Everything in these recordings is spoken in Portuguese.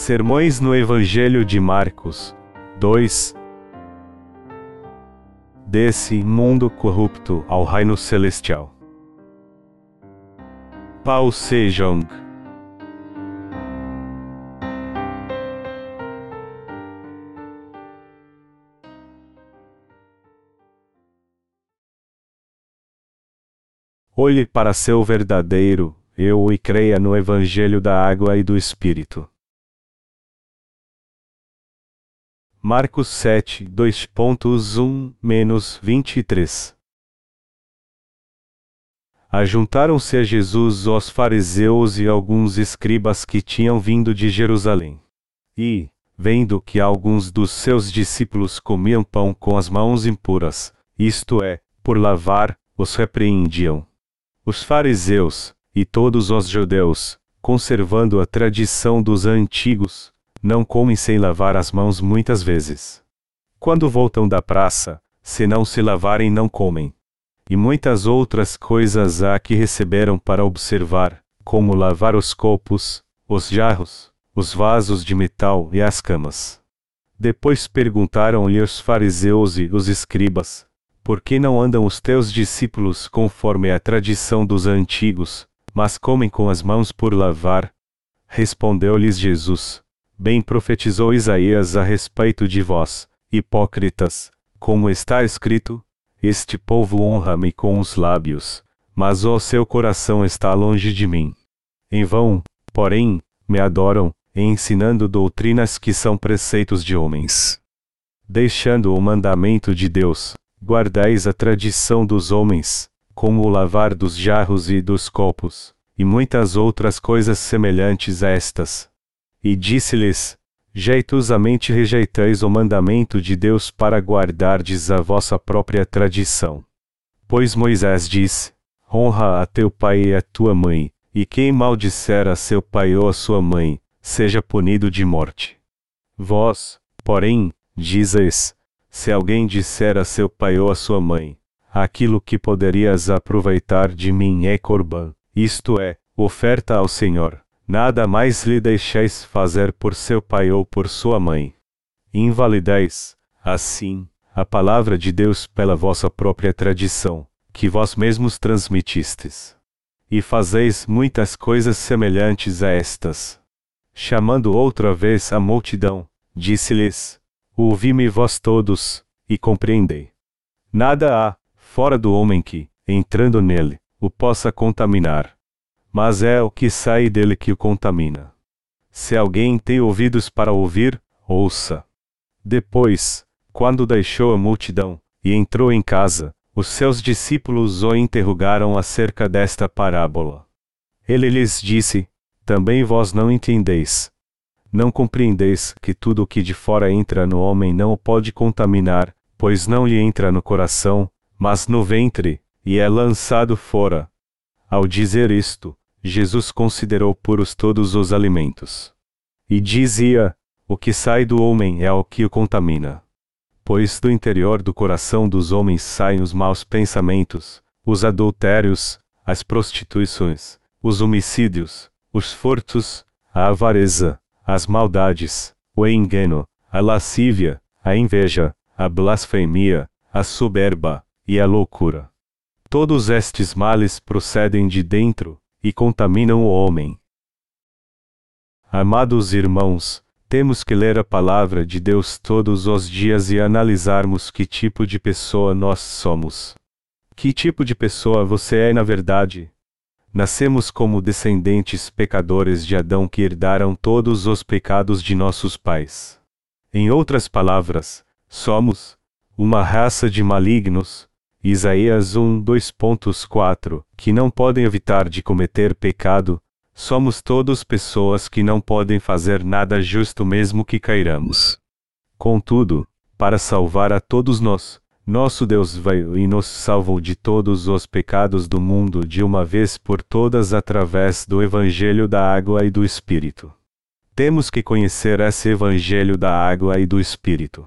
Sermões no Evangelho de Marcos 2 Desse mundo corrupto ao reino celestial. Pao Sejong Olhe para seu verdadeiro eu e creia no Evangelho da Água e do Espírito. Marcos 7, 2.1, 23 Ajuntaram-se a Jesus os fariseus e alguns escribas que tinham vindo de Jerusalém. E, vendo que alguns dos seus discípulos comiam pão com as mãos impuras, isto é, por lavar, os repreendiam. Os fariseus, e todos os judeus, conservando a tradição dos antigos, não comem sem lavar as mãos muitas vezes. Quando voltam da praça, se não se lavarem, não comem. E muitas outras coisas há que receberam para observar, como lavar os copos, os jarros, os vasos de metal e as camas. Depois perguntaram-lhe os fariseus e os escribas: Por que não andam os teus discípulos conforme a tradição dos antigos, mas comem com as mãos por lavar. Respondeu-lhes Jesus: Bem profetizou Isaías a respeito de vós, hipócritas, como está escrito: Este povo honra-me com os lábios, mas o seu coração está longe de mim. Em vão, porém, me adoram, ensinando doutrinas que são preceitos de homens. Deixando o mandamento de Deus, guardais a tradição dos homens, como o lavar dos jarros e dos copos, e muitas outras coisas semelhantes a estas. E disse-lhes: Jeitosamente rejeitais o mandamento de Deus para guardardes a vossa própria tradição. Pois Moisés disse: Honra a teu pai e a tua mãe, e quem maldisser a seu pai ou a sua mãe, seja punido de morte. Vós, porém, dizes: Se alguém disser a seu pai ou a sua mãe, aquilo que poderias aproveitar de mim é corban, isto é, oferta ao Senhor. Nada mais lhe deixeis fazer por seu pai ou por sua mãe. Invalideis, assim, a palavra de Deus pela vossa própria tradição, que vós mesmos transmitistes. E fazeis muitas coisas semelhantes a estas. Chamando outra vez a multidão, disse-lhes: Ouvi-me vós todos, e compreendei. Nada há, fora do homem que, entrando nele, o possa contaminar. Mas é o que sai dele que o contamina. Se alguém tem ouvidos para ouvir, ouça. Depois, quando deixou a multidão, e entrou em casa, os seus discípulos o interrogaram acerca desta parábola. Ele lhes disse: Também vós não entendeis. Não compreendeis que tudo o que de fora entra no homem não o pode contaminar, pois não lhe entra no coração, mas no ventre, e é lançado fora. Ao dizer isto, Jesus considerou puros todos os alimentos. E dizia: O que sai do homem é o que o contamina. Pois do interior do coração dos homens saem os maus pensamentos, os adultérios, as prostituições, os homicídios, os furtos, a avareza, as maldades, o engano, a lascívia, a inveja, a blasfemia, a soberba, e a loucura. Todos estes males procedem de dentro, e contaminam o homem. Amados irmãos, temos que ler a palavra de Deus todos os dias e analisarmos que tipo de pessoa nós somos. Que tipo de pessoa você é na verdade? Nascemos como descendentes pecadores de Adão que herdaram todos os pecados de nossos pais. Em outras palavras, somos uma raça de malignos, Isaías 1 2.4 Que não podem evitar de cometer pecado, somos todos pessoas que não podem fazer nada justo mesmo que cairamos. Contudo, para salvar a todos nós, nosso Deus veio e nos salvou de todos os pecados do mundo de uma vez por todas através do Evangelho da Água e do Espírito. Temos que conhecer esse Evangelho da Água e do Espírito.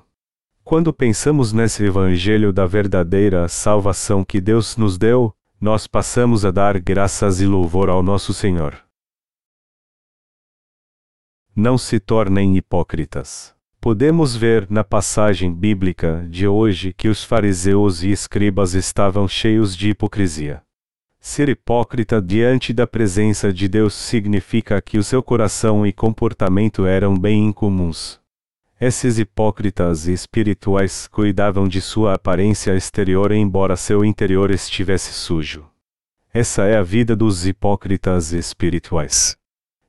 Quando pensamos nesse Evangelho da verdadeira salvação que Deus nos deu, nós passamos a dar graças e louvor ao nosso Senhor. não se tornem hipócritas. Podemos ver na passagem bíblica de hoje que os fariseus e escribas estavam cheios de hipocrisia. Ser hipócrita diante da presença de Deus significa que o seu coração e comportamento eram bem incomuns. Esses hipócritas espirituais cuidavam de sua aparência exterior embora seu interior estivesse sujo. Essa é a vida dos hipócritas espirituais.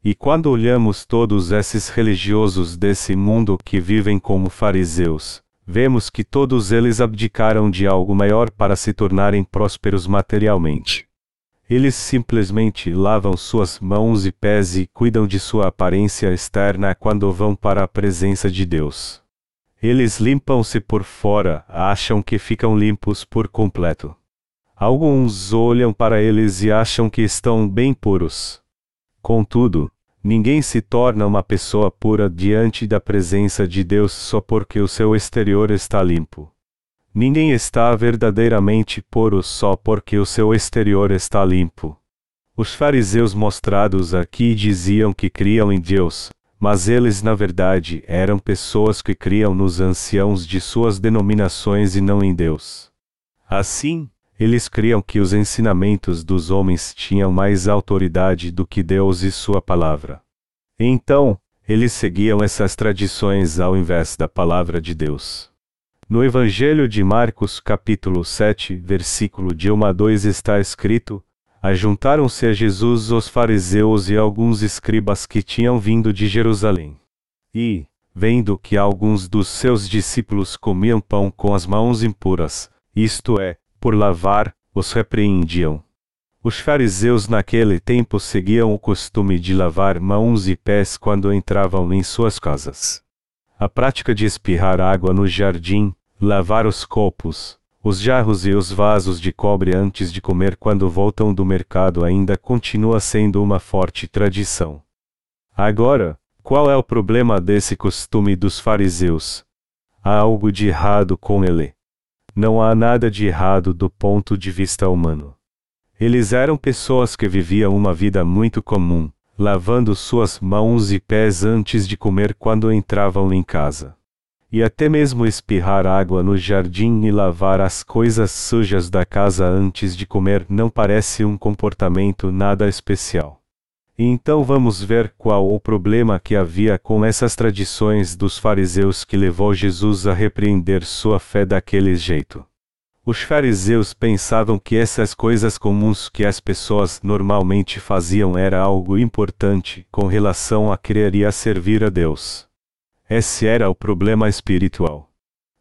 E quando olhamos todos esses religiosos desse mundo que vivem como fariseus, vemos que todos eles abdicaram de algo maior para se tornarem prósperos materialmente. Eles simplesmente lavam suas mãos e pés e cuidam de sua aparência externa quando vão para a presença de Deus. Eles limpam-se por fora, acham que ficam limpos por completo. Alguns olham para eles e acham que estão bem puros. Contudo, ninguém se torna uma pessoa pura diante da presença de Deus só porque o seu exterior está limpo. Ninguém está verdadeiramente puro só porque o seu exterior está limpo. Os fariseus mostrados aqui diziam que criam em Deus, mas eles na verdade eram pessoas que criam nos anciãos de suas denominações e não em Deus. Assim, eles criam que os ensinamentos dos homens tinham mais autoridade do que Deus e sua palavra. Então, eles seguiam essas tradições ao invés da palavra de Deus. No Evangelho de Marcos, capítulo 7, versículo de 1 a 2 está escrito: Ajuntaram-se a Jesus os fariseus e alguns escribas que tinham vindo de Jerusalém. E, vendo que alguns dos seus discípulos comiam pão com as mãos impuras, isto é, por lavar, os repreendiam. Os fariseus naquele tempo seguiam o costume de lavar mãos e pés quando entravam em suas casas. A prática de espirrar água no jardim, lavar os copos, os jarros e os vasos de cobre antes de comer quando voltam do mercado ainda continua sendo uma forte tradição. Agora, qual é o problema desse costume dos fariseus? Há algo de errado com ele. Não há nada de errado do ponto de vista humano. Eles eram pessoas que viviam uma vida muito comum, lavando suas mãos e pés antes de comer quando entravam em casa. E até mesmo espirrar água no jardim e lavar as coisas sujas da casa antes de comer não parece um comportamento nada especial. Então vamos ver qual o problema que havia com essas tradições dos fariseus que levou Jesus a repreender sua fé daquele jeito. Os fariseus pensavam que essas coisas comuns que as pessoas normalmente faziam era algo importante com relação a querer e a servir a Deus. Esse era o problema espiritual.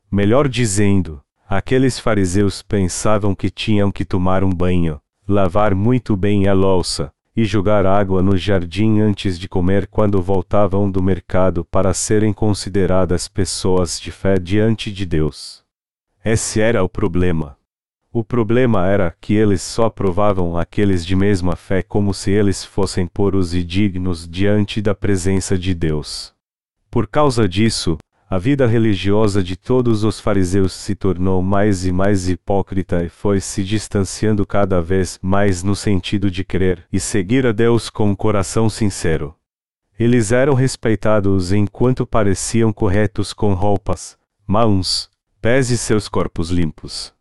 Melhor dizendo, aqueles fariseus pensavam que tinham que tomar um banho, lavar muito bem a louça, e jogar água no jardim antes de comer quando voltavam do mercado para serem consideradas pessoas de fé diante de Deus. Esse era o problema. O problema era que eles só provavam aqueles de mesma fé como se eles fossem puros e dignos diante da presença de Deus. Por causa disso, a vida religiosa de todos os fariseus se tornou mais e mais hipócrita e foi se distanciando cada vez mais no sentido de crer e seguir a Deus com um coração sincero. Eles eram respeitados enquanto pareciam corretos com roupas, mãos, pés e seus corpos limpos.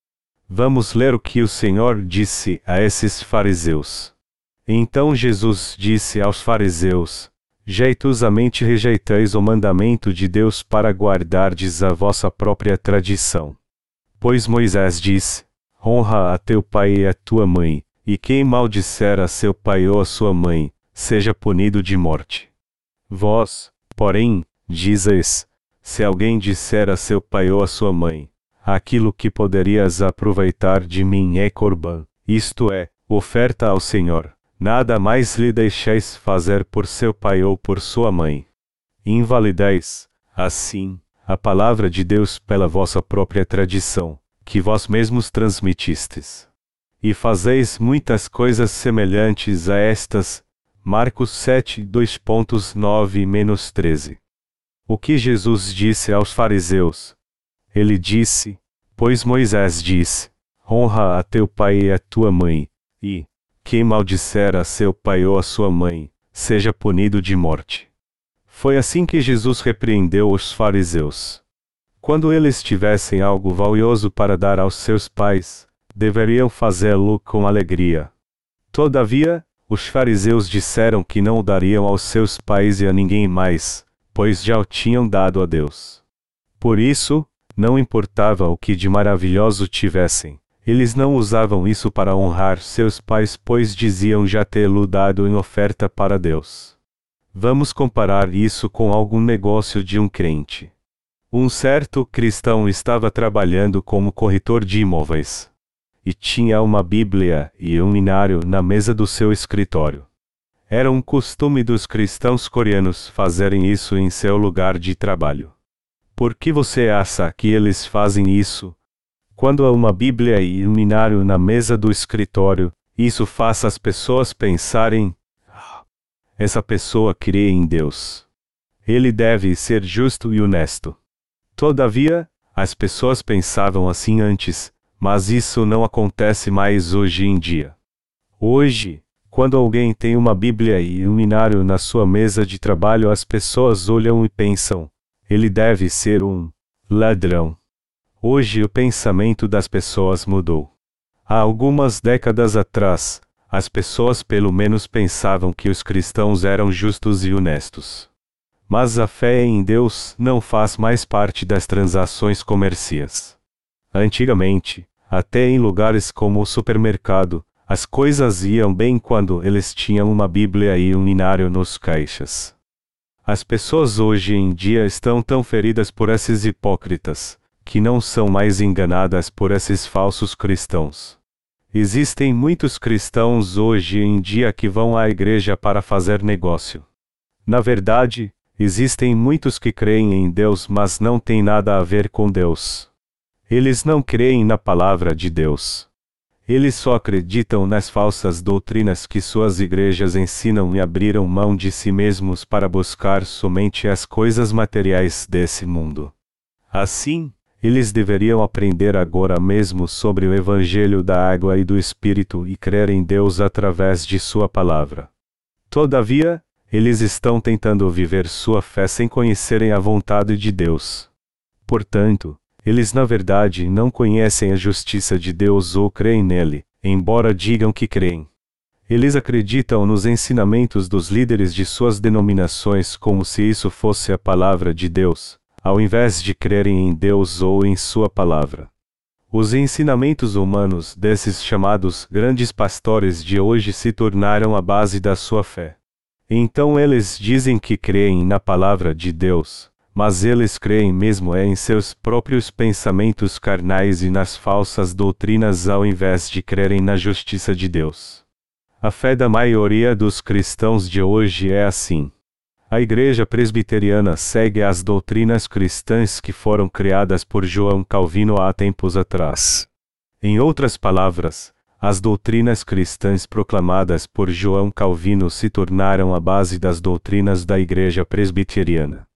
Vamos ler o que o Senhor disse a esses fariseus. Então Jesus disse aos fariseus: Jeitosamente rejeitais o mandamento de Deus para guardardes a vossa própria tradição. Pois Moisés disse: Honra a teu pai e a tua mãe, e quem maldisser a seu pai ou a sua mãe, seja punido de morte. Vós, porém, dizes: se alguém disser a seu pai ou a sua mãe, aquilo que poderias aproveitar de mim é corban, isto é, oferta ao Senhor, nada mais lhe deixeis fazer por seu pai ou por sua mãe. Invalideis, assim, a palavra de Deus pela vossa própria tradição, que vós mesmos transmitistes. E fazeis muitas coisas semelhantes a estas. Marcos 7, 2.9-13. O que Jesus disse aos fariseus? Ele disse: Pois Moisés disse: Honra a teu pai e a tua mãe, e, quem maldisser a seu pai ou a sua mãe, seja punido de morte. Foi assim que Jesus repreendeu os fariseus. Quando eles tivessem algo valioso para dar aos seus pais, deveriam fazê-lo com alegria. Todavia, os fariseus disseram que não o dariam aos seus pais e a ninguém mais, pois já o tinham dado a Deus. Por isso, não importava o que de maravilhoso tivessem, eles não usavam isso para honrar seus pais, pois diziam já tê-lo dado em oferta para Deus. Vamos comparar isso com algum negócio de um crente. Um certo cristão estava trabalhando como corretor de imóveis. E tinha uma Bíblia e um inário na mesa do seu escritório. Era um costume dos cristãos coreanos fazerem isso em seu lugar de trabalho. Por que você acha que eles fazem isso? Quando há uma Bíblia e um inário na mesa do escritório, isso faz as pessoas pensarem: "Ah, essa pessoa crê em Deus. Ele deve ser justo e honesto. Todavia, as pessoas pensavam assim antes, mas isso não acontece mais hoje em dia. Hoje, quando alguém tem uma Bíblia e um inário na sua mesa de trabalho, as pessoas olham e pensam: ele deve ser um ladrão. Hoje o pensamento das pessoas mudou. Há algumas décadas atrás, as pessoas pelo menos pensavam que os cristãos eram justos e honestos. Mas a fé em Deus não faz mais parte das transações comerciais. Antigamente, até em lugares como o supermercado, as coisas iam bem quando eles tinham uma Bíblia e um inário nos caixas. As pessoas hoje em dia estão tão feridas por esses hipócritas, que não são mais enganadas por esses falsos cristãos. Existem muitos cristãos hoje em dia que vão à igreja para fazer negócio. Na verdade, existem muitos que creem em Deus, mas não têm nada a ver com Deus. Eles não creem na palavra de Deus. Eles só acreditam nas falsas doutrinas que suas igrejas ensinam e abriram mão de si mesmos para buscar somente as coisas materiais desse mundo. Assim, eles deveriam aprender agora mesmo sobre o Evangelho da água e do Espírito e crer em Deus através de Sua palavra. Todavia, eles estão tentando viver sua fé sem conhecerem a vontade de Deus. Portanto, eles na verdade não conhecem a justiça de Deus ou creem nele, embora digam que creem. Eles acreditam nos ensinamentos dos líderes de suas denominações como se isso fosse a palavra de Deus, ao invés de crerem em Deus ou em Sua palavra. Os ensinamentos humanos desses chamados grandes pastores de hoje se tornaram a base da sua fé. Então eles dizem que creem na palavra de Deus, mas eles creem mesmo em seus próprios pensamentos carnais e nas falsas doutrinas ao invés de crerem na justiça de Deus. A fé da maioria dos cristãos de hoje é assim. A Igreja Presbiteriana segue as doutrinas cristãs que foram criadas por João Calvino há tempos atrás. Em outras palavras, as doutrinas cristãs proclamadas por João Calvino se tornaram a base das doutrinas da Igreja Presbiteriana.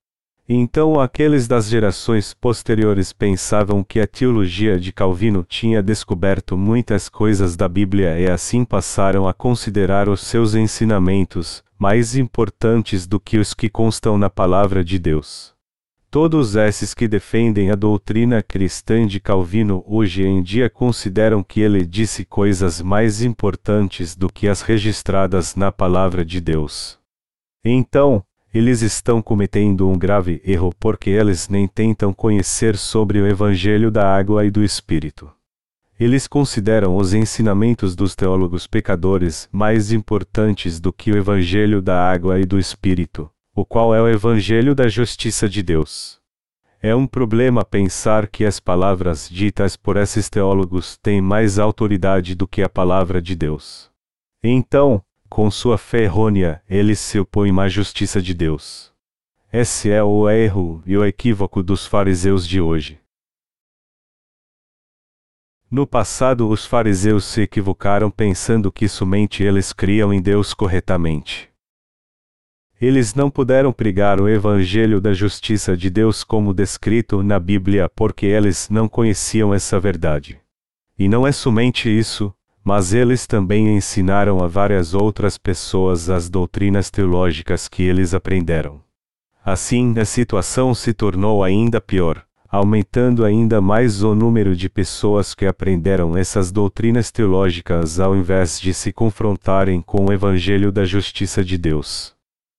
Então aqueles das gerações posteriores pensavam que a teologia de Calvino tinha descoberto muitas coisas da Bíblia e assim passaram a considerar os seus ensinamentos mais importantes do que os que constam na palavra de Deus. Todos esses que defendem a doutrina cristã de Calvino hoje em dia consideram que ele disse coisas mais importantes do que as registradas na palavra de Deus. Então, eles estão cometendo um grave erro porque eles nem tentam conhecer sobre o Evangelho da água e do Espírito. Eles consideram os ensinamentos dos teólogos pecadores mais importantes do que o Evangelho da água e do Espírito, o qual é o Evangelho da justiça de Deus. É um problema pensar que as palavras ditas por esses teólogos têm mais autoridade do que a palavra de Deus. Então, com sua fé errônea, eles se opõem à justiça de Deus. Esse é o erro e o equívoco dos fariseus de hoje. No passado, os fariseus se equivocaram pensando que somente eles criam em Deus corretamente. Eles não puderam pregar o evangelho da justiça de Deus como descrito na Bíblia porque eles não conheciam essa verdade. E não é somente isso, mas eles também ensinaram a várias outras pessoas as doutrinas teológicas que eles aprenderam. Assim, a situação se tornou ainda pior, aumentando ainda mais o número de pessoas que aprenderam essas doutrinas teológicas ao invés de se confrontarem com o Evangelho da justiça de Deus.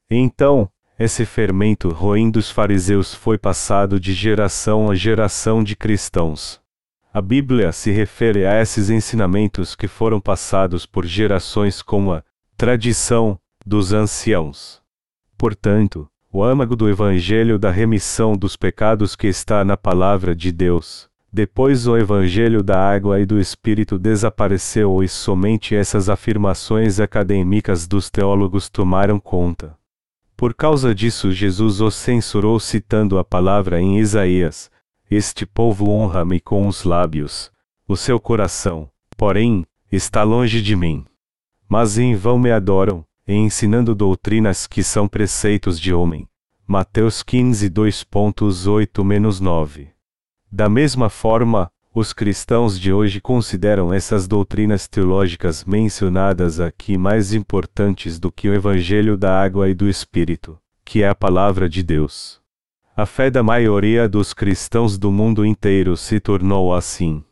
Então, esse fermento ruim dos fariseus foi passado de geração a geração de cristãos. A Bíblia se refere a esses ensinamentos que foram passados por gerações como a tradição dos anciãos. Portanto, o âmago do Evangelho da remissão dos pecados que está na Palavra de Deus. Depois o Evangelho da água e do Espírito desapareceu e somente essas afirmações acadêmicas dos teólogos tomaram conta. Por causa disso, Jesus os censurou citando a palavra em Isaías: Este povo honra-me com os lábios, o seu coração, porém, está longe de mim. Mas em vão me adoram, ensinando doutrinas que são preceitos de homem. Mateus 15 2.8-9. Da mesma forma, os cristãos de hoje consideram essas doutrinas teológicas mencionadas aqui mais importantes do que o Evangelho da Água e do Espírito, que é a Palavra de Deus. A fé da maioria dos cristãos do mundo inteiro se tornou assim.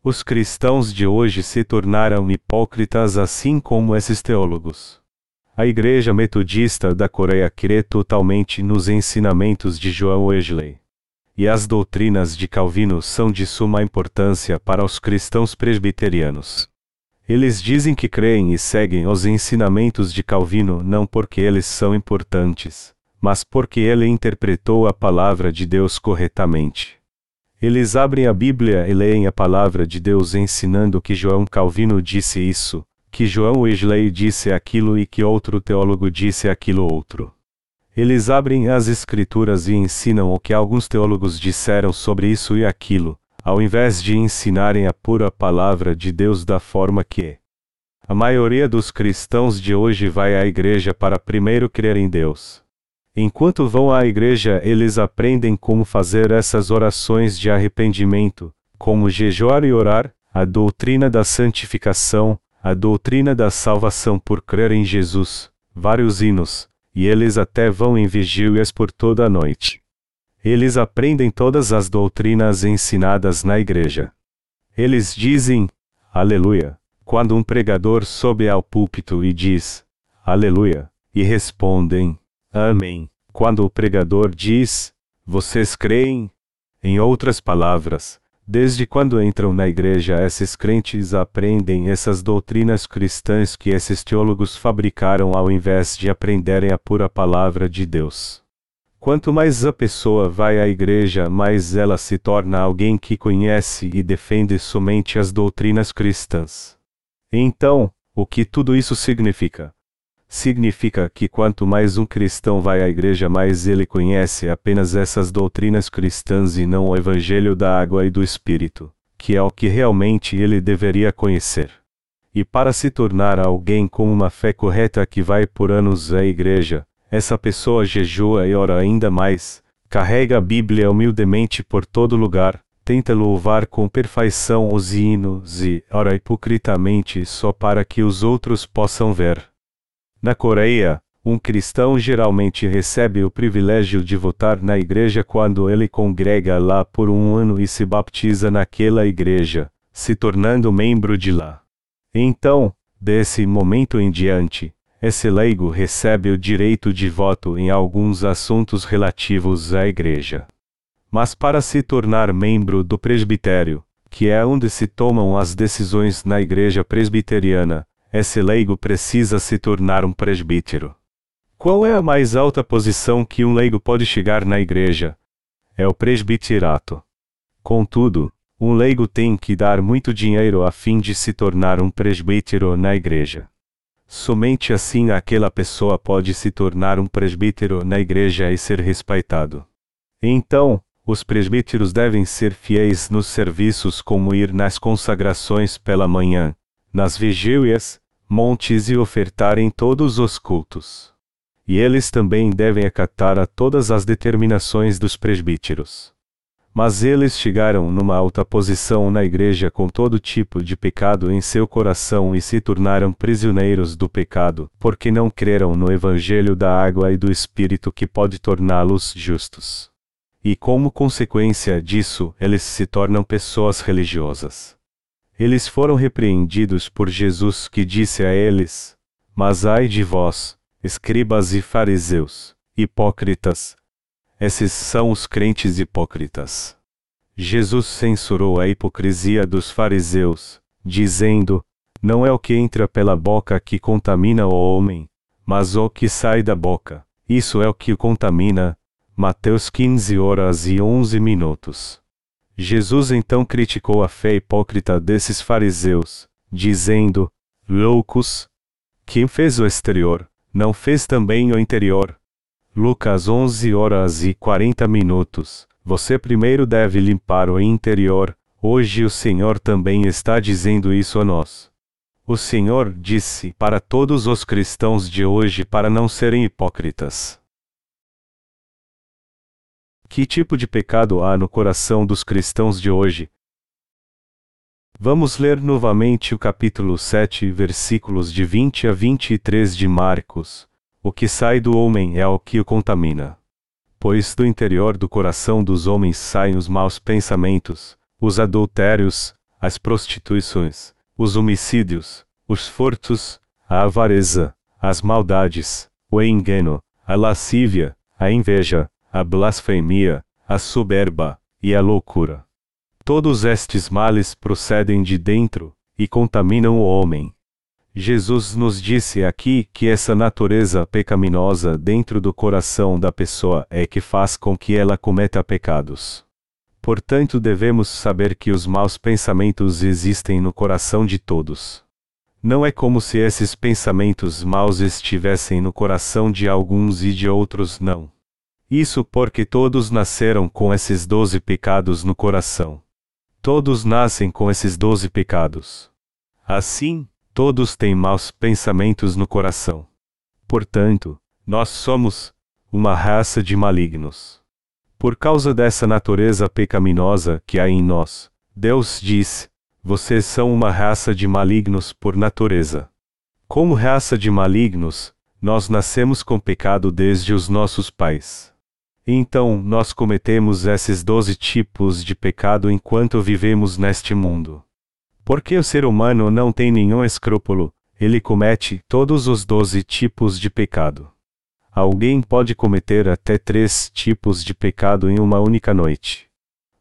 Os cristãos de hoje se tornaram hipócritas assim como esses teólogos. A Igreja Metodista da Coreia crê totalmente nos ensinamentos de João Wesley. E as doutrinas de Calvino são de suma importância para os cristãos presbiterianos. Eles dizem que creem e seguem os ensinamentos de Calvino não porque eles são importantes, mas porque ele interpretou a palavra de Deus corretamente. Eles abrem a Bíblia e leem a palavra de Deus ensinando que João Calvino disse isso, que João Wesley disse aquilo e que outro teólogo disse aquilo outro. Eles abrem as Escrituras e ensinam o que alguns teólogos disseram sobre isso e aquilo, ao invés de ensinarem a pura palavra de Deus da forma que a maioria dos cristãos de hoje vai à igreja para primeiro crer em Deus. Enquanto vão à igreja, eles aprendem como fazer essas orações de arrependimento, como jejuar e orar, a doutrina da santificação, a doutrina da salvação por crer em Jesus, vários hinos, e eles até vão em vigílias por toda a noite. Eles aprendem todas as doutrinas ensinadas na igreja. Eles dizem, Aleluia, quando um pregador sobe ao púlpito e diz, Aleluia, e respondem, Amém, quando o pregador diz, Vocês creem? Em outras palavras, Desde quando entram na igreja, esses crentes aprendem essas doutrinas cristãs que esses teólogos fabricaram ao invés de aprenderem a pura palavra de Deus. Quanto mais a pessoa vai à igreja, mais ela se torna alguém que conhece e defende somente as doutrinas cristãs. Então, o que tudo isso significa? Significa que quanto mais um cristão vai à igreja, mais ele conhece apenas essas doutrinas cristãs e não o Evangelho da água e do Espírito, que é o que realmente ele deveria conhecer. E para se tornar alguém com uma fé correta que vai por anos à igreja, essa pessoa jejua e ora ainda mais, carrega a Bíblia humildemente por todo lugar, tenta louvar com perfeição os hinos e ora hipocritamente só para que os outros possam ver. Na Coreia, um cristão geralmente recebe o privilégio de votar na igreja quando ele congrega lá por um ano e se baptiza naquela igreja, se tornando membro de lá. Então, desse momento em diante, esse leigo recebe o direito de voto em alguns assuntos relativos à igreja. Mas para se tornar membro do presbitério, que é onde se tomam as decisões na igreja presbiteriana, esse leigo precisa se tornar um presbítero. Qual é a mais alta posição que um leigo pode chegar na igreja? É o presbiterato. Contudo, um leigo tem que dar muito dinheiro a fim de se tornar um presbítero na igreja. Somente assim aquela pessoa pode se tornar um presbítero na igreja e ser respeitado. Então, os presbíteros devem ser fiéis nos serviços como ir nas consagrações pela manhã, nas vigílias, montes e ofertarem todos os cultos. E eles também devem acatar a todas as determinações dos presbíteros. Mas eles chegaram numa alta posição na igreja com todo tipo de pecado em seu coração e se tornaram prisioneiros do pecado, porque não creram no evangelho da água e do espírito que pode torná-los justos. E como consequência disso, eles se tornam pessoas religiosas. Eles foram repreendidos por Jesus que disse a eles: Mas ai de vós, escribas e fariseus, hipócritas, esses são os crentes hipócritas. Jesus censurou a hipocrisia dos fariseus, dizendo: Não é o que entra pela boca que contamina o homem, mas o que sai da boca. Isso é o que o contamina. Mateus 15 horas e 11 minutos. Jesus então criticou a fé hipócrita desses fariseus, dizendo: Loucos! Quem fez o exterior, não fez também o interior. Lucas 11 horas e 40 minutos. Você primeiro deve limpar o interior. Hoje o Senhor também está dizendo isso a nós. O Senhor disse para todos os cristãos de hoje para não serem hipócritas. Que tipo de pecado há no coração dos cristãos de hoje? Vamos ler novamente o capítulo 7, versículos de 20 a 23 de Marcos. O que sai do homem é o que o contamina. Pois do interior do coração dos homens saem os maus pensamentos, os adultérios, as prostituições, os homicídios, os furtos, a avareza, as maldades, o engano, a lascívia, a inveja, a blasfemia, a soberba e a loucura. Todos estes males procedem de dentro e contaminam o homem. Jesus nos disse aqui que essa natureza pecaminosa dentro do coração da pessoa é que faz com que ela cometa pecados. Portanto, devemos saber que os maus pensamentos existem no coração de todos. Não é como se esses pensamentos maus estivessem no coração de alguns e de outros não. Isso porque todos nasceram com esses doze pecados no coração. Todos nascem com esses doze pecados. Assim, Todos têm maus pensamentos no coração. Portanto, nós somos uma raça de malignos. Por causa dessa natureza pecaminosa que há em nós, Deus diz: vocês são uma raça de malignos por natureza. Como raça de malignos, nós nascemos com pecado desde os nossos pais. Então, nós cometemos esses doze tipos de pecado enquanto vivemos neste mundo. Porque o ser humano não tem nenhum escrúpulo, ele comete todos os doze tipos de pecado. Alguém pode cometer até três tipos de pecado em uma única noite.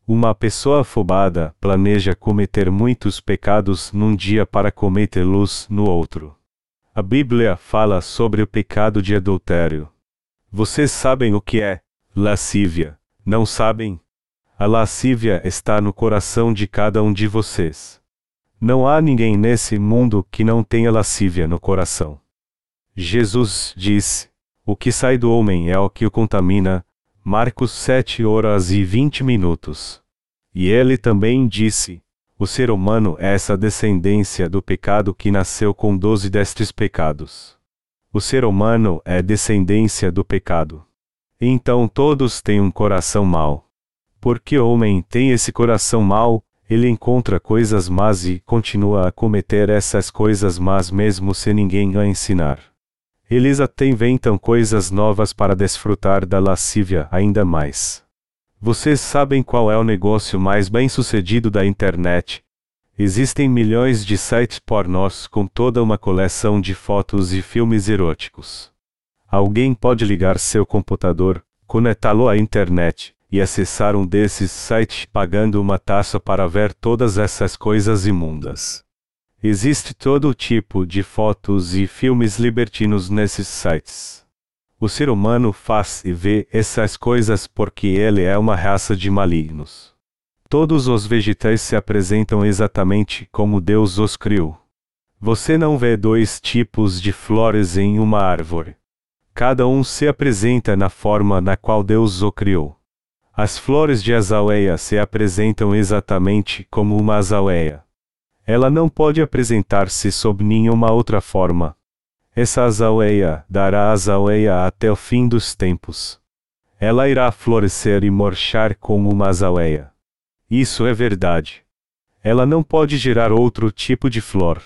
Uma pessoa afobada planeja cometer muitos pecados num dia para cometê-los no outro. A Bíblia fala sobre o pecado de adultério. Vocês sabem o que é lascívia, não sabem? A lascívia está no coração de cada um de vocês. Não há ninguém nesse mundo que não tenha lascívia no coração. Jesus disse: O que sai do homem é o que o contamina. Marcos 7 horas e 20 minutos. E ele também disse: O ser humano é essa descendência do pecado que nasceu com doze destes pecados. O ser humano é descendência do pecado. Então todos têm um coração mau. Porque o homem tem esse coração mau, ele encontra coisas más e continua a cometer essas coisas más mesmo sem ninguém a ensinar. Eles até inventam coisas novas para desfrutar da lascívia ainda mais. Vocês sabem qual é o negócio mais bem sucedido da internet? Existem milhões de sites pornós com toda uma coleção de fotos e filmes eróticos. Alguém pode ligar seu computador, conectá-lo à internet, e acessar um desses sites pagando uma taxa para ver todas essas coisas imundas. Existe todo tipo de fotos e filmes libertinos nesses sites. O ser humano faz e vê essas coisas porque ele é uma raça de malignos. Todos os vegetais se apresentam exatamente como Deus os criou. Você não vê dois tipos de flores em uma árvore. Cada um se apresenta na forma na qual Deus o criou. As flores de azaleia se apresentam exatamente como uma azaleia. Ela não pode apresentar-se sob nenhuma outra forma. Essa azaleia dará azaleia até o fim dos tempos. ela irá florescer e murchar como uma azaleia. Isso é verdade. Ela não pode gerar outro tipo de flor.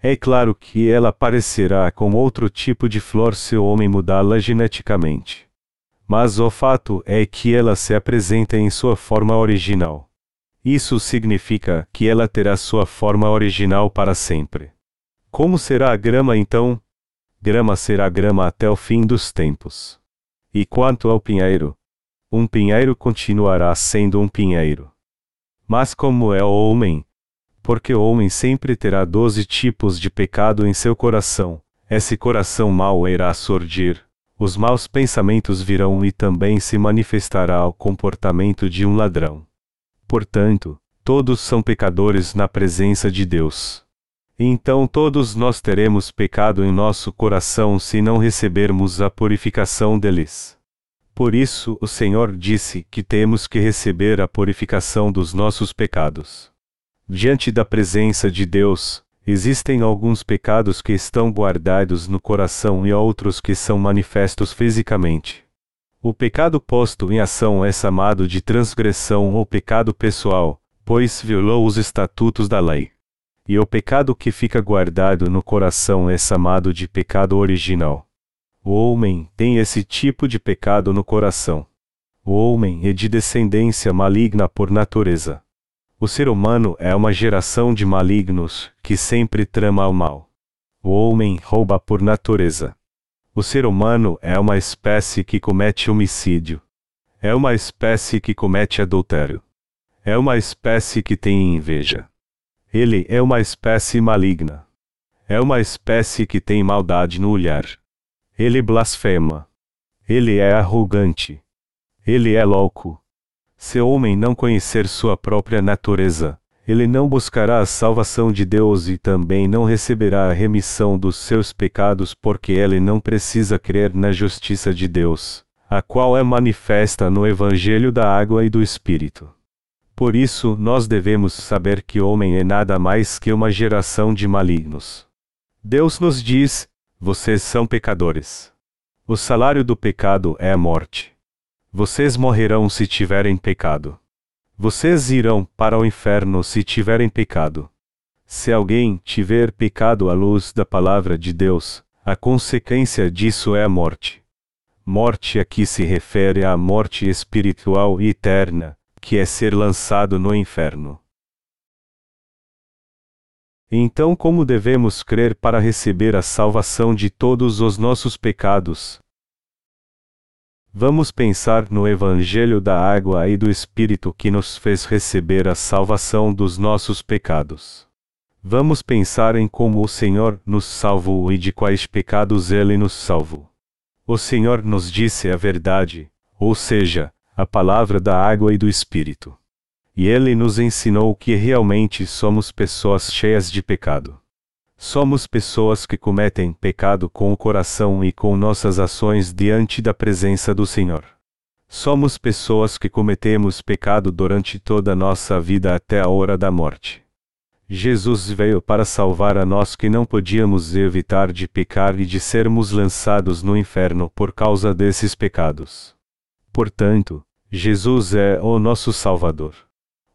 É claro que ela aparecerá com outro tipo de flor se o homem mudá-la geneticamente. Mas o fato é que ela se apresenta em sua forma original. Isso significa que ela terá sua forma original para sempre. Como será a grama então? Grama será grama até o fim dos tempos. E quanto ao pinheiro? Um pinheiro continuará sendo um pinheiro. Mas como é o homem? Porque o homem sempre terá doze tipos de pecado em seu coração. Esse coração mau irá surgir. Os maus pensamentos virão e também se manifestará o comportamento de um ladrão. Portanto, todos são pecadores na presença de Deus. Então todos nós teremos pecado em nosso coração se não recebermos a purificação deles. Por isso o Senhor disse que temos que receber a purificação dos nossos pecados. Diante da presença de Deus, existem alguns pecados que estão guardados no coração e outros que são manifestos fisicamente. O pecado posto em ação é chamado de transgressão ou pecado pessoal, pois violou os estatutos da lei. E o pecado que fica guardado no coração é chamado de pecado original. O homem tem esse tipo de pecado no coração. O homem é de descendência maligna por natureza. O ser humano é uma geração de malignos, que sempre trama o mal. O homem rouba por natureza. O ser humano é uma espécie que comete homicídio. É uma espécie que comete adultério. É uma espécie que tem inveja. Ele é uma espécie maligna. É uma espécie que tem maldade no olhar. Ele blasfema. Ele é arrogante. Ele é louco. Se o homem não conhecer sua própria natureza, ele não buscará a salvação de Deus e também não receberá a remissão dos seus pecados porque ele não precisa crer na justiça de Deus, a qual é manifesta no Evangelho da Água e do Espírito. Por isso, nós devemos saber que o homem é nada mais que uma geração de malignos. Deus nos diz: vocês são pecadores. O salário do pecado é a morte. Vocês morrerão se tiverem pecado. Vocês irão para o inferno se tiverem pecado. Se alguém tiver pecado à luz da palavra de Deus, a consequência disso é a morte. Morte aqui se refere à morte espiritual e eterna, que é ser lançado no inferno. Então, como devemos crer para receber a salvação de todos os nossos pecados? Vamos pensar no Evangelho da Água e do Espírito que nos fez receber a salvação dos nossos pecados. Vamos pensar em como o Senhor nos salvou e de quais pecados Ele nos salvou. O Senhor nos disse a verdade, ou seja, a palavra da água e do Espírito e ele nos ensinou que realmente somos pessoas cheias de pecado. Somos pessoas que cometem pecado com o coração e com nossas ações diante da presença do Senhor. Somos pessoas que cometemos pecado durante toda a nossa vida até a hora da morte. Jesus veio para salvar a nós que não podíamos evitar de pecar e de sermos lançados no inferno por causa desses pecados. Portanto, Jesus é o nosso Salvador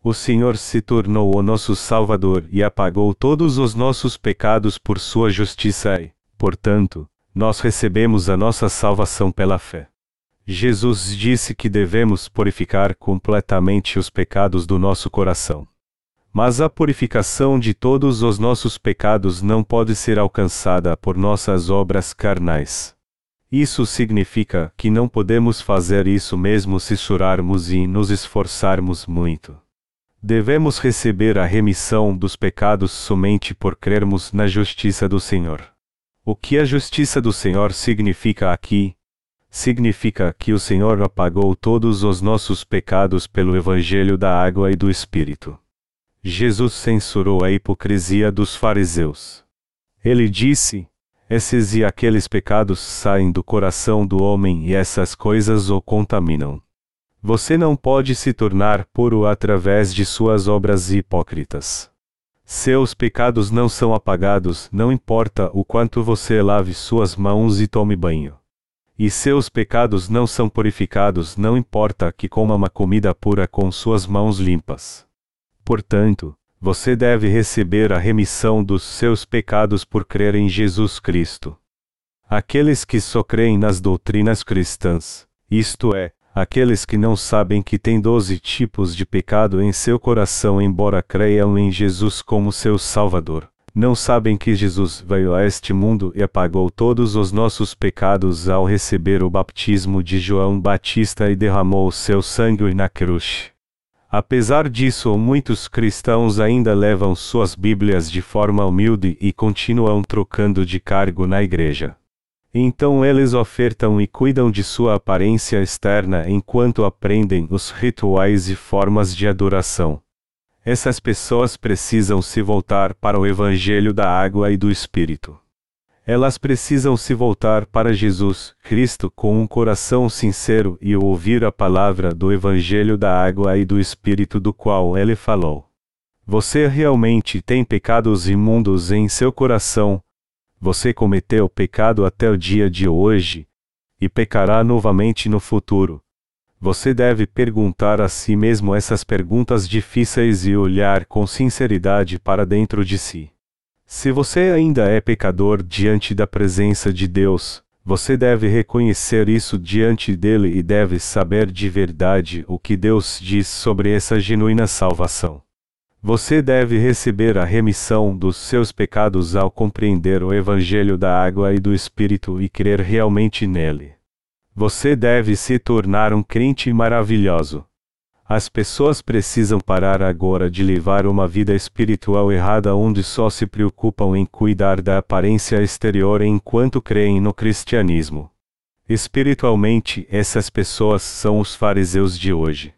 o Senhor se tornou o nosso Salvador e apagou todos os nossos pecados por sua justiça e, portanto, nós recebemos a nossa salvação pela fé. Jesus disse que devemos purificar completamente os pecados do nosso coração. Mas a purificação de todos os nossos pecados não pode ser alcançada por nossas obras carnais. Isso significa que não podemos fazer isso mesmo se chorarmos e nos esforçarmos muito. Devemos receber a remissão dos pecados somente por crermos na justiça do Senhor. O que a justiça do Senhor significa aqui? Significa que o Senhor apagou todos os nossos pecados pelo Evangelho da água e do Espírito. Jesus censurou a hipocrisia dos fariseus. Ele disse: Esses e aqueles pecados saem do coração do homem e essas coisas o contaminam. Você não pode se tornar puro através de suas obras hipócritas. Seus pecados não são apagados, não importa o quanto você lave suas mãos e tome banho. e seus pecados não são purificados, não importa que coma uma comida pura com suas mãos limpas. Portanto, você deve receber a remissão dos seus pecados por crer em Jesus Cristo. Aqueles que só creem nas doutrinas cristãs, isto é, aqueles que não sabem que têm doze tipos de pecado em seu coração, embora creiam em Jesus como seu Salvador, não sabem que Jesus veio a este mundo e apagou todos os nossos pecados ao receber o baptismo de João Batista e derramou seu sangue na cruz. Apesar disso, muitos cristãos ainda levam suas Bíblias de forma humilde e continuam trocando de cargo na igreja. Então eles ofertam e cuidam de sua aparência externa enquanto aprendem os rituais e formas de adoração. Essas pessoas precisam se voltar para o Evangelho da água e do Espírito. Elas precisam se voltar para Jesus Cristo com um coração sincero e ouvir a palavra do Evangelho da água e do Espírito do qual ele falou. Você realmente tem pecados imundos em seu coração. Você cometeu pecado até o dia de hoje, e pecará novamente no futuro. Você deve perguntar a si mesmo essas perguntas difíceis e olhar com sinceridade para dentro de si. Se você ainda é pecador diante da presença de Deus, você deve reconhecer isso diante dele e deve saber de verdade o que Deus diz sobre essa genuína salvação. Você deve receber a remissão dos seus pecados ao compreender o Evangelho da água e do Espírito e crer realmente nele. Você deve se tornar um crente maravilhoso. As pessoas precisam parar agora de levar uma vida espiritual errada onde só se preocupam em cuidar da aparência exterior enquanto creem no cristianismo. Espiritualmente, essas pessoas são os fariseus de hoje.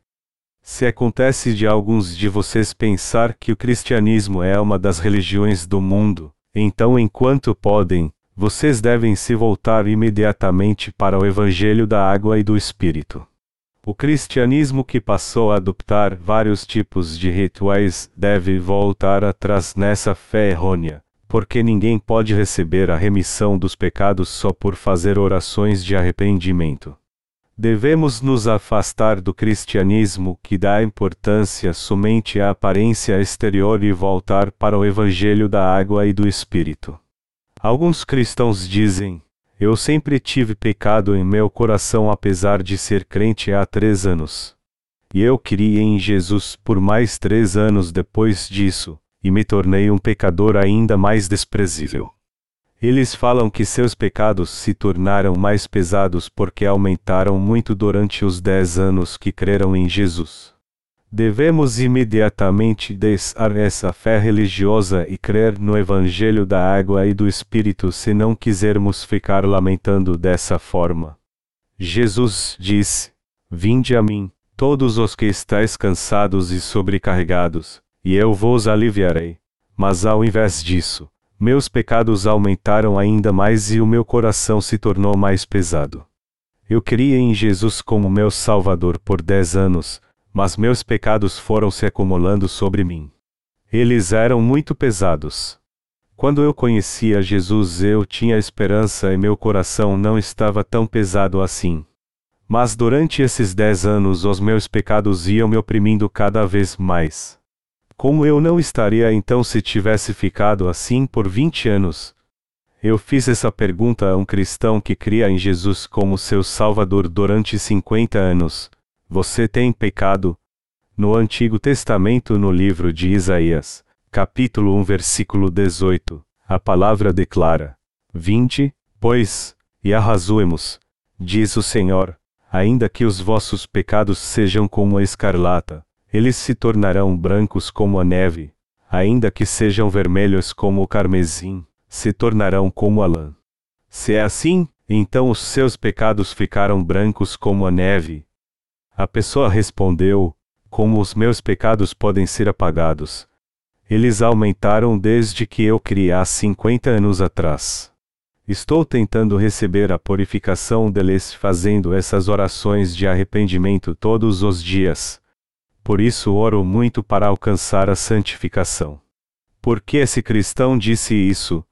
Se acontece de alguns de vocês pensar que o cristianismo é uma das religiões do mundo, então enquanto podem, vocês devem se voltar imediatamente para o evangelho da água e do espírito. O cristianismo que passou a adoptar vários tipos de rituais deve voltar atrás nessa fé errônea, porque ninguém pode receber a remissão dos pecados só por fazer orações de arrependimento. Devemos nos afastar do cristianismo que dá importância somente à aparência exterior e voltar para o evangelho da água e do espírito. Alguns cristãos dizem: eu sempre tive pecado em meu coração apesar de ser crente há três anos. E eu criei em Jesus por mais três anos depois disso, e me tornei um pecador ainda mais desprezível. Eles falam que seus pecados se tornaram mais pesados porque aumentaram muito durante os dez anos que creram em Jesus. Devemos imediatamente deixar essa fé religiosa e crer no Evangelho da água e do Espírito se não quisermos ficar lamentando dessa forma. Jesus disse: Vinde a mim, todos os que estáis cansados e sobrecarregados, e eu vos aliviarei. Mas ao invés disso, meus pecados aumentaram ainda mais e o meu coração se tornou mais pesado. Eu criei em Jesus como meu Salvador por dez anos, mas meus pecados foram se acumulando sobre mim. Eles eram muito pesados. Quando eu conhecia Jesus, eu tinha esperança e meu coração não estava tão pesado assim. Mas durante esses dez anos os meus pecados iam me oprimindo cada vez mais. Como eu não estaria então se tivesse ficado assim por vinte anos? Eu fiz essa pergunta a um cristão que cria em Jesus como seu Salvador durante cinquenta anos, você tem pecado? No Antigo Testamento, no livro de Isaías, capítulo 1, versículo 18, a palavra declara: Vinde, pois, e arrazoemos, diz o Senhor, ainda que os vossos pecados sejam como a escarlata, eles se tornarão brancos como a neve, ainda que sejam vermelhos como o carmesim, se tornarão como a lã. Se é assim, então os seus pecados ficaram brancos como a neve, a pessoa respondeu: Como os meus pecados podem ser apagados? Eles aumentaram desde que eu criei há 50 anos atrás. Estou tentando receber a purificação deles fazendo essas orações de arrependimento todos os dias. Por isso oro muito para alcançar a santificação. Por que esse cristão disse isso?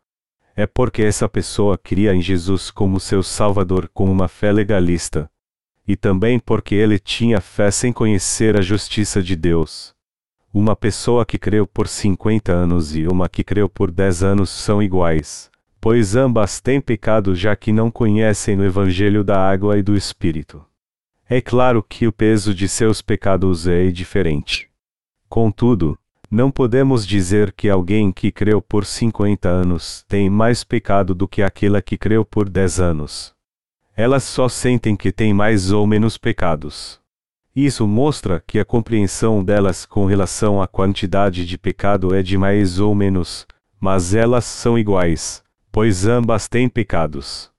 é porque essa pessoa cria em Jesus como seu Salvador com uma fé legalista, e também porque ele tinha fé sem conhecer a justiça de Deus. Uma pessoa que creu por 50 anos e uma que creu por 10 anos são iguais, pois ambas têm pecado já que não conhecem o Evangelho da água e do Espírito. É claro que o peso de seus pecados é diferente. Contudo, não podemos dizer que alguém que creu por 50 anos tem mais pecado do que aquela que creu por 10 anos. Elas só sentem que têm mais ou menos pecados. Isso mostra que a compreensão delas com relação à quantidade de pecado é de mais ou menos, mas elas são iguais, pois ambas têm pecados.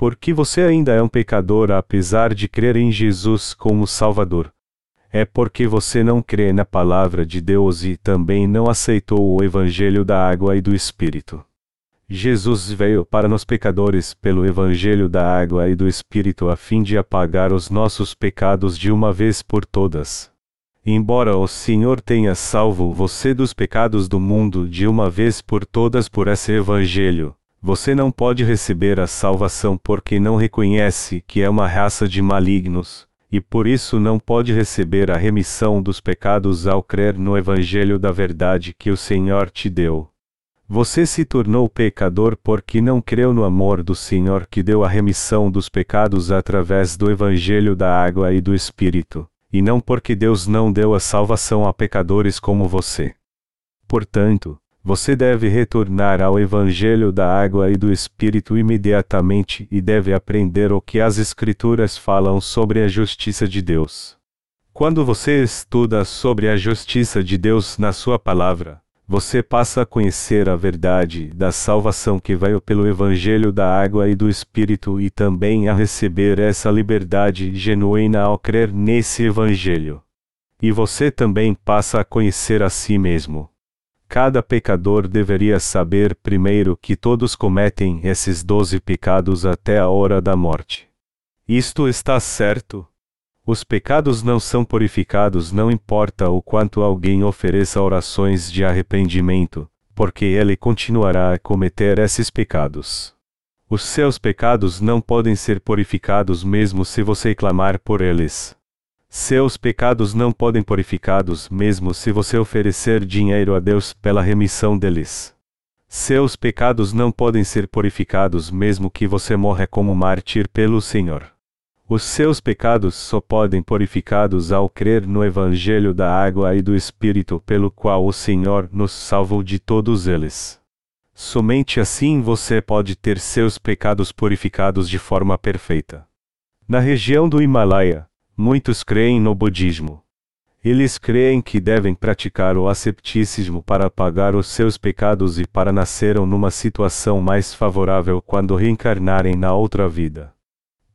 Porque você ainda é um pecador apesar de crer em Jesus como Salvador. É porque você não crê na palavra de Deus e também não aceitou o Evangelho da água e do Espírito. Jesus veio para nós pecadores pelo Evangelho da água e do Espírito a fim de apagar os nossos pecados de uma vez por todas. Embora o Senhor tenha salvo você dos pecados do mundo de uma vez por todas por esse Evangelho, você não pode receber a salvação porque não reconhece que é uma raça de malignos, e por isso não pode receber a remissão dos pecados ao crer no Evangelho da verdade que o Senhor te deu. Você se tornou pecador porque não creu no amor do Senhor que deu a remissão dos pecados através do Evangelho da água e do Espírito, e não porque Deus não deu a salvação a pecadores como você. Portanto, você deve retornar ao Evangelho da água e do Espírito imediatamente e deve aprender o que as Escrituras falam sobre a justiça de Deus. Quando você estuda sobre a justiça de Deus na sua palavra, você passa a conhecer a verdade da salvação que veio pelo Evangelho da água e do Espírito e também a receber essa liberdade genuína ao crer nesse Evangelho. E você também passa a conhecer a si mesmo. Cada pecador deveria saber primeiro que todos cometem esses doze pecados até a hora da morte. Isto está certo, os pecados não são purificados, não importa o quanto alguém ofereça orações de arrependimento, porque ele continuará a cometer esses pecados. Os seus pecados não podem ser purificados mesmo se você clamar por eles. Seus pecados não podem purificados mesmo se você oferecer dinheiro a Deus pela remissão deles. Seus pecados não podem ser purificados mesmo que você morra como mártir pelo Senhor. Os seus pecados só podem purificados ao crer no Evangelho da água e do Espírito pelo qual o Senhor nos salvou de todos eles. Somente assim você pode ter seus pecados purificados de forma perfeita. Na região do Himalaia, muitos creem no budismo. Eles creem que devem praticar o ascepticismo para apagar os seus pecados e para nasceram numa situação mais favorável quando reencarnarem na outra vida.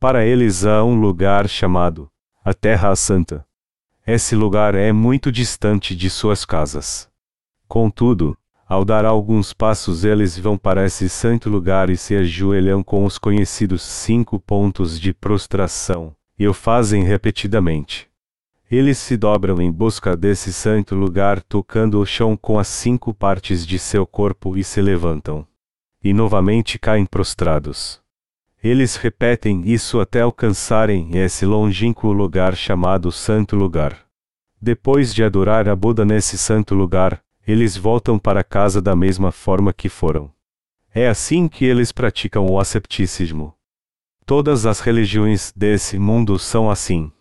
Para eles há um lugar chamado a Terra Santa. Esse lugar é muito distante de suas casas. Contudo, ao dar alguns passos, eles vão para esse santo lugar e se ajoelham com os conhecidos cinco pontos de prostração, e o fazem repetidamente. Eles se dobram em busca desse santo lugar, tocando o chão com as cinco partes de seu corpo e se levantam. E novamente caem prostrados. Eles repetem isso até alcançarem esse longínquo lugar chamado Santo Lugar. Depois de adorar a Buda nesse santo lugar, eles voltam para casa da mesma forma que foram. É assim que eles praticam o ascepticismo. Todas as religiões desse mundo são assim.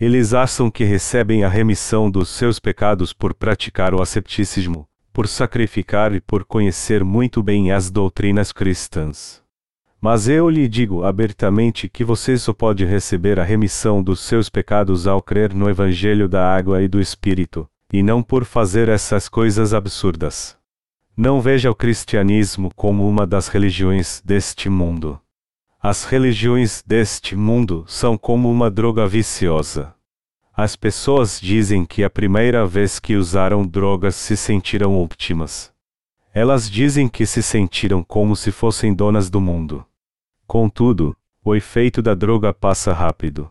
Eles acham que recebem a remissão dos seus pecados por praticar o ascepticismo, por sacrificar e por conhecer muito bem as doutrinas cristãs. Mas eu lhe digo abertamente que você só pode receber a remissão dos seus pecados ao crer no Evangelho da água e do Espírito, e não por fazer essas coisas absurdas. Não veja o cristianismo como uma das religiões deste mundo. As religiões deste mundo são como uma droga viciosa. As pessoas dizem que a primeira vez que usaram drogas se sentiram óptimas. Elas dizem que se sentiram como se fossem donas do mundo. Contudo, o efeito da droga passa rápido.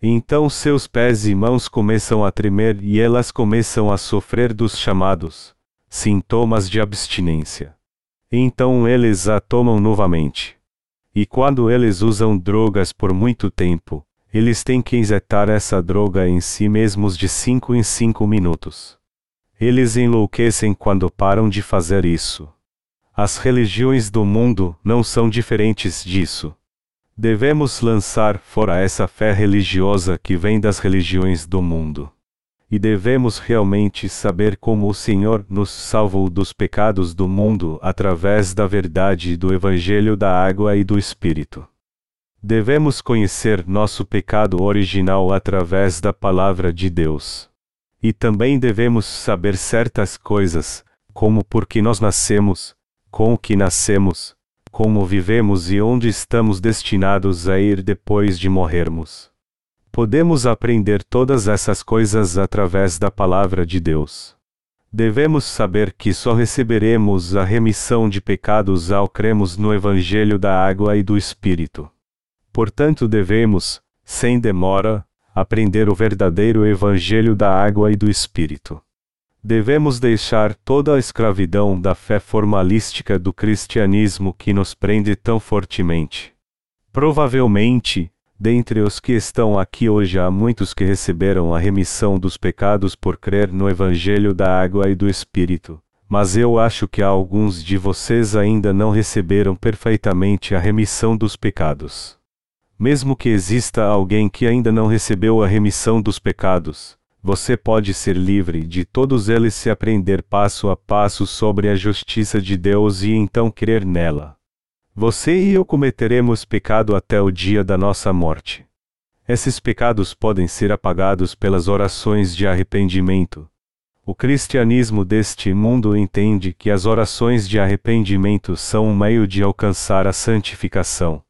Então seus pés e mãos começam a tremer e elas começam a sofrer dos chamados sintomas de abstinência. Então eles a tomam novamente. E quando eles usam drogas por muito tempo, eles têm que injetar essa droga em si mesmos de 5 em 5 minutos. Eles enlouquecem quando param de fazer isso. As religiões do mundo não são diferentes disso. Devemos lançar fora essa fé religiosa que vem das religiões do mundo. E devemos realmente saber como o Senhor nos salvou dos pecados do mundo através da verdade do Evangelho da Água e do Espírito. Devemos conhecer nosso pecado original através da Palavra de Deus. E também devemos saber certas coisas, como por que nós nascemos, com o que nascemos, como vivemos e onde estamos destinados a ir depois de morrermos. Podemos aprender todas essas coisas através da Palavra de Deus. Devemos saber que só receberemos a remissão de pecados ao cremos no Evangelho da Água e do Espírito. Portanto, devemos, sem demora, aprender o verdadeiro Evangelho da Água e do Espírito. Devemos deixar toda a escravidão da fé formalística do cristianismo que nos prende tão fortemente. Provavelmente, dentre os que estão aqui hoje há muitos que receberam a remissão dos pecados por crer no Evangelho da Água e do Espírito, mas eu acho que alguns de vocês ainda não receberam perfeitamente a remissão dos pecados. Mesmo que exista alguém que ainda não recebeu a remissão dos pecados, você pode ser livre de todos eles se aprender passo a passo sobre a justiça de Deus e então crer nela. Você e eu cometeremos pecado até o dia da nossa morte. Esses pecados podem ser apagados pelas orações de arrependimento. O cristianismo deste mundo entende que as orações de arrependimento são um meio de alcançar a santificação.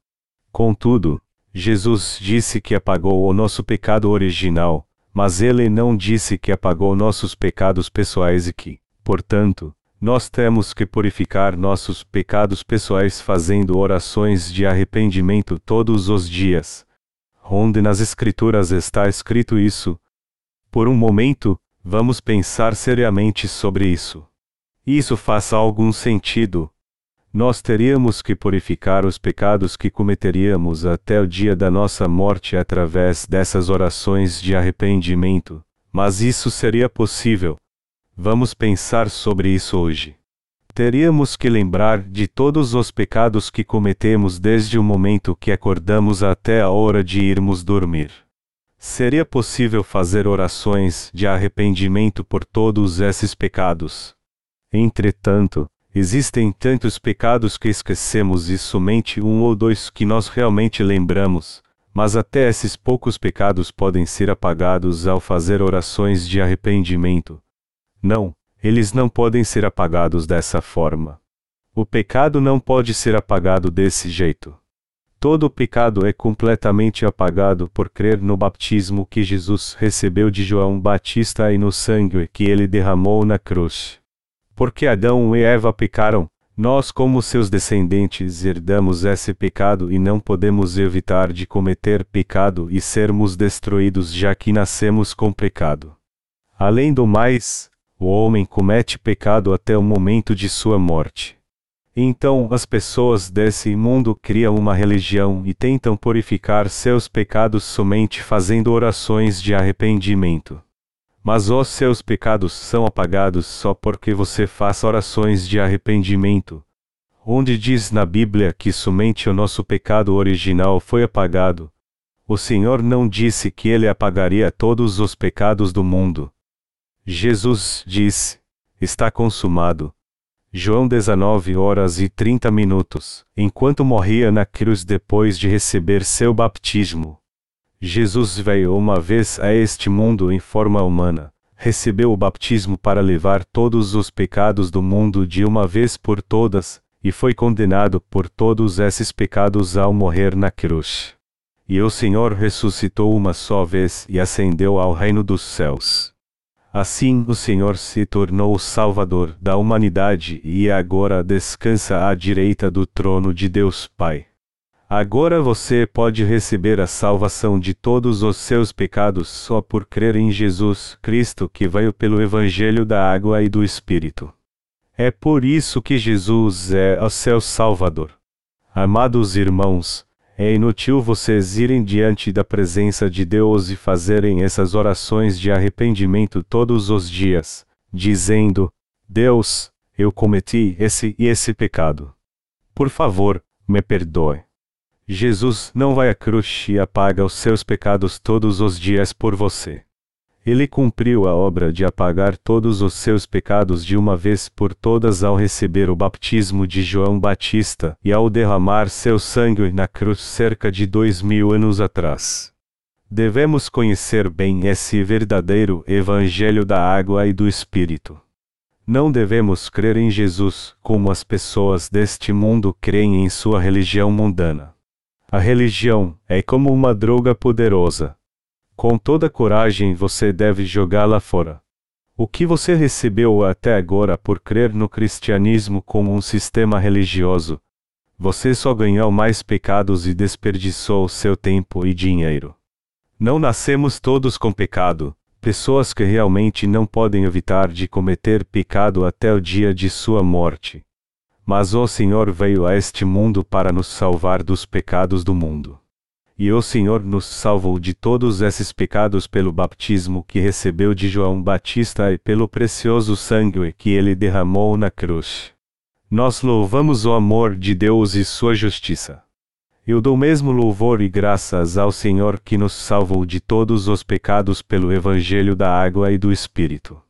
Contudo, Jesus disse que apagou o nosso pecado original, mas ele não disse que apagou nossos pecados pessoais e que, portanto, nós temos que purificar nossos pecados pessoais fazendo orações de arrependimento todos os dias. Onde nas Escrituras está escrito isso? Por um momento, vamos pensar seriamente sobre isso. Isso faz algum sentido, nós teríamos que purificar os pecados que cometeríamos até o dia da nossa morte através dessas orações de arrependimento, mas isso seria possível. Vamos pensar sobre isso hoje. Teríamos que lembrar de todos os pecados que cometemos desde o momento que acordamos até a hora de irmos dormir. Seria possível fazer orações de arrependimento por todos esses pecados. Entretanto, Existem tantos pecados que esquecemos e somente um ou dois que nós realmente lembramos, mas até esses poucos pecados podem ser apagados ao fazer orações de arrependimento. Não, eles não podem ser apagados dessa forma. O pecado não pode ser apagado desse jeito. Todo pecado é completamente apagado por crer no batismo que Jesus recebeu de João Batista e no sangue que ele derramou na cruz. Porque Adão e Eva pecaram, nós, como seus descendentes, herdamos esse pecado e não podemos evitar de cometer pecado e sermos destruídos já que nascemos com pecado. Além do mais, o homem comete pecado até o momento de sua morte. Então as pessoas desse mundo criam uma religião e tentam purificar seus pecados somente fazendo orações de arrependimento mas os seus pecados são apagados só porque você faz orações de arrependimento. Onde diz na Bíblia que somente o nosso pecado original foi apagado, o Senhor não disse que ele apagaria todos os pecados do mundo. Jesus disse: Está consumado. João 19 horas e 30 minutos, enquanto morria na cruz depois de receber seu baptismo. Jesus veio uma vez a este mundo em forma humana, recebeu o baptismo para levar todos os pecados do mundo de uma vez por todas, e foi condenado por todos esses pecados ao morrer na cruz. E o Senhor ressuscitou uma só vez e ascendeu ao reino dos céus. Assim o Senhor se tornou o Salvador da humanidade e agora descansa à direita do trono de Deus Pai. Agora você pode receber a salvação de todos os seus pecados só por crer em Jesus Cristo que veio pelo Evangelho da Água e do Espírito. É por isso que Jesus é o seu Salvador. Amados irmãos, é inútil vocês irem diante da presença de Deus e fazerem essas orações de arrependimento todos os dias, dizendo: Deus, eu cometi esse e esse pecado. Por favor, me perdoe. Jesus não vai à cruz e apaga os seus pecados todos os dias por você. Ele cumpriu a obra de apagar todos os seus pecados de uma vez por todas ao receber o baptismo de João Batista e ao derramar seu sangue na cruz cerca de dois mil anos atrás. Devemos conhecer bem esse verdadeiro Evangelho da água e do Espírito. Não devemos crer em Jesus como as pessoas deste mundo creem em sua religião mundana. A religião é como uma droga poderosa com toda coragem você deve jogá-la fora. O que você recebeu até agora por crer no cristianismo como um sistema religioso? Você só ganhou mais pecados e desperdiçou seu tempo e dinheiro. Não nascemos todos com pecado, pessoas que realmente não podem evitar de cometer pecado até o dia de sua morte. Mas o Senhor veio a este mundo para nos salvar dos pecados do mundo e o Senhor nos salvou de todos esses pecados pelo baptismo que recebeu de João Batista e pelo precioso sangue que ele derramou na cruz. Nós louvamos o amor de Deus e sua justiça. Eu dou mesmo louvor e graças ao Senhor que nos salvou de todos os pecados pelo Evangelho da água e do Espírito.